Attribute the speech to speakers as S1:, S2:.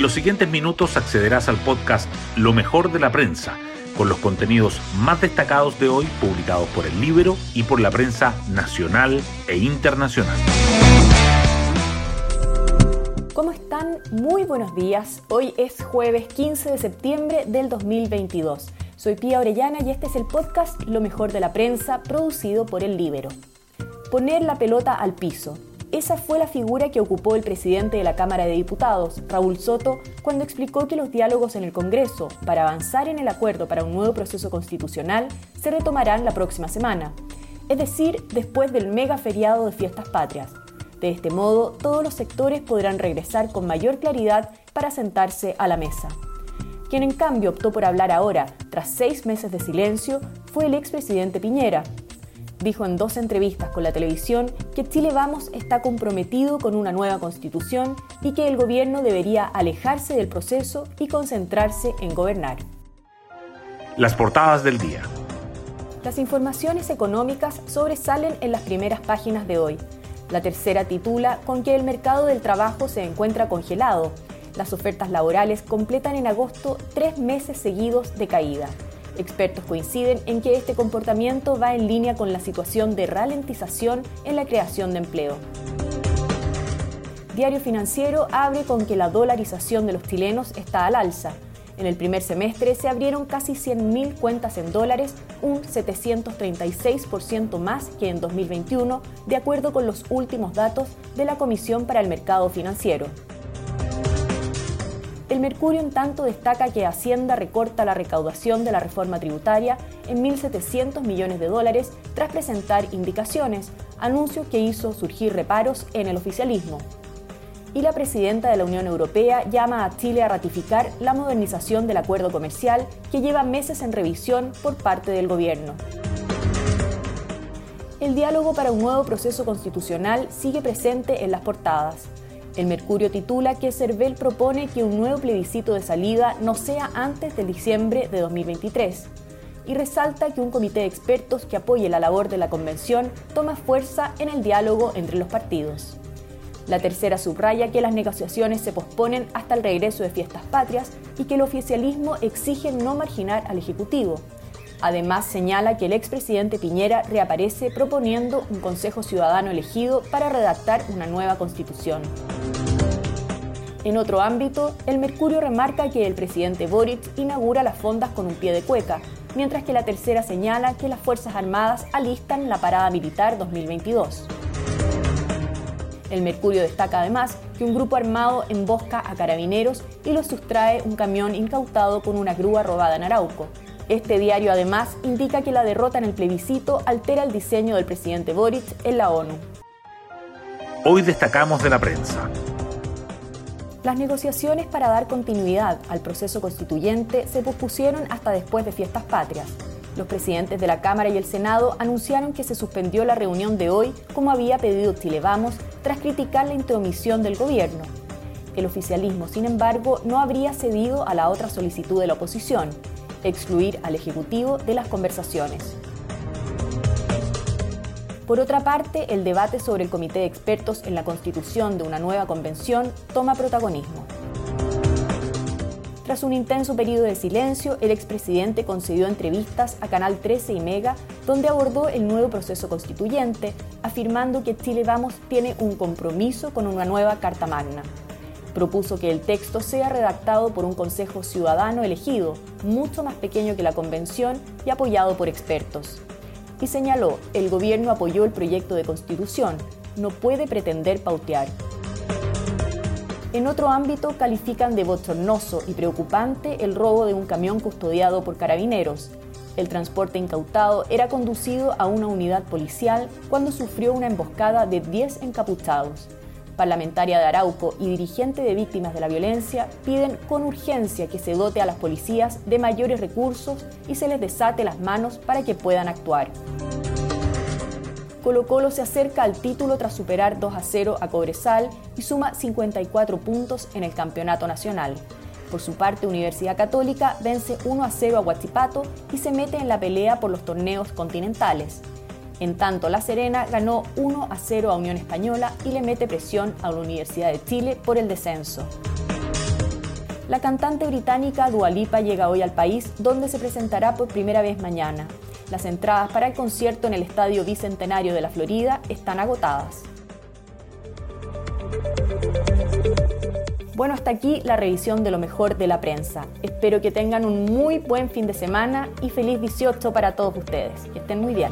S1: En los siguientes minutos accederás al podcast Lo mejor de la prensa, con los contenidos más destacados de hoy publicados por el Libro y por la prensa nacional e internacional.
S2: ¿Cómo están? Muy buenos días. Hoy es jueves 15 de septiembre del 2022. Soy Pía Orellana y este es el podcast Lo mejor de la prensa producido por el Libero. Poner la pelota al piso. Esa fue la figura que ocupó el presidente de la Cámara de Diputados, Raúl Soto, cuando explicó que los diálogos en el Congreso para avanzar en el acuerdo para un nuevo proceso constitucional se retomarán la próxima semana, es decir, después del mega feriado de fiestas patrias. De este modo, todos los sectores podrán regresar con mayor claridad para sentarse a la mesa. Quien en cambio optó por hablar ahora, tras seis meses de silencio, fue el expresidente Piñera, dijo en dos entrevistas con la televisión que Chile Vamos está comprometido con una nueva constitución y que el gobierno debería alejarse del proceso y concentrarse en gobernar.
S1: Las portadas del día.
S2: Las informaciones económicas sobresalen en las primeras páginas de hoy. La tercera titula con que el mercado del trabajo se encuentra congelado. Las ofertas laborales completan en agosto tres meses seguidos de caída. Expertos coinciden en que este comportamiento va en línea con la situación de ralentización en la creación de empleo. Diario Financiero abre con que la dolarización de los chilenos está al alza. En el primer semestre se abrieron casi 100.000 cuentas en dólares, un 736% más que en 2021, de acuerdo con los últimos datos de la Comisión para el Mercado Financiero. El Mercurio en tanto destaca que Hacienda recorta la recaudación de la reforma tributaria en 1.700 millones de dólares tras presentar indicaciones, anuncio que hizo surgir reparos en el oficialismo. Y la presidenta de la Unión Europea llama a Chile a ratificar la modernización del acuerdo comercial que lleva meses en revisión por parte del gobierno. El diálogo para un nuevo proceso constitucional sigue presente en las portadas. El Mercurio titula que Cervel propone que un nuevo plebiscito de salida no sea antes del diciembre de 2023 y resalta que un comité de expertos que apoye la labor de la convención toma fuerza en el diálogo entre los partidos. La tercera subraya que las negociaciones se posponen hasta el regreso de fiestas patrias y que el oficialismo exige no marginar al Ejecutivo. Además señala que el expresidente Piñera reaparece proponiendo un Consejo Ciudadano elegido para redactar una nueva constitución. En otro ámbito, el Mercurio remarca que el presidente Boric inaugura las fondas con un pie de cueca, mientras que la tercera señala que las Fuerzas Armadas alistan la parada militar 2022. El Mercurio destaca además que un grupo armado embosca a carabineros y los sustrae un camión incautado con una grúa robada en Arauco. Este diario además indica que la derrota en el plebiscito altera el diseño del presidente Boric en la ONU.
S1: Hoy destacamos de la prensa.
S2: Las negociaciones para dar continuidad al proceso constituyente se pospusieron hasta después de fiestas patrias. Los presidentes de la Cámara y el Senado anunciaron que se suspendió la reunión de hoy como había pedido Chile Vamos tras criticar la intromisión del gobierno. El oficialismo, sin embargo, no habría cedido a la otra solicitud de la oposición, excluir al Ejecutivo de las conversaciones. Por otra parte, el debate sobre el comité de expertos en la constitución de una nueva convención toma protagonismo. Tras un intenso periodo de silencio, el expresidente concedió entrevistas a Canal 13 y Mega, donde abordó el nuevo proceso constituyente, afirmando que Chile Vamos tiene un compromiso con una nueva Carta Magna. Propuso que el texto sea redactado por un Consejo Ciudadano elegido, mucho más pequeño que la Convención y apoyado por expertos y señaló, el gobierno apoyó el proyecto de constitución, no puede pretender pautear. En otro ámbito, califican de bochornoso y preocupante el robo de un camión custodiado por carabineros. El transporte incautado era conducido a una unidad policial cuando sufrió una emboscada de 10 encapuchados parlamentaria de Arauco y dirigente de víctimas de la violencia piden con urgencia que se dote a las policías de mayores recursos y se les desate las manos para que puedan actuar. Colo Colo se acerca al título tras superar 2 a 0 a Cobresal y suma 54 puntos en el campeonato nacional. Por su parte, Universidad Católica vence 1 a 0 a Huachipato y se mete en la pelea por los torneos continentales. En tanto, La Serena ganó 1 a 0 a Unión Española y le mete presión a la Universidad de Chile por el descenso. La cantante británica Dua Lipa llega hoy al país, donde se presentará por primera vez mañana. Las entradas para el concierto en el Estadio Bicentenario de la Florida están agotadas. Bueno, hasta aquí la revisión de lo mejor de la prensa. Espero que tengan un muy buen fin de semana y feliz 18 para todos ustedes. Que estén muy bien.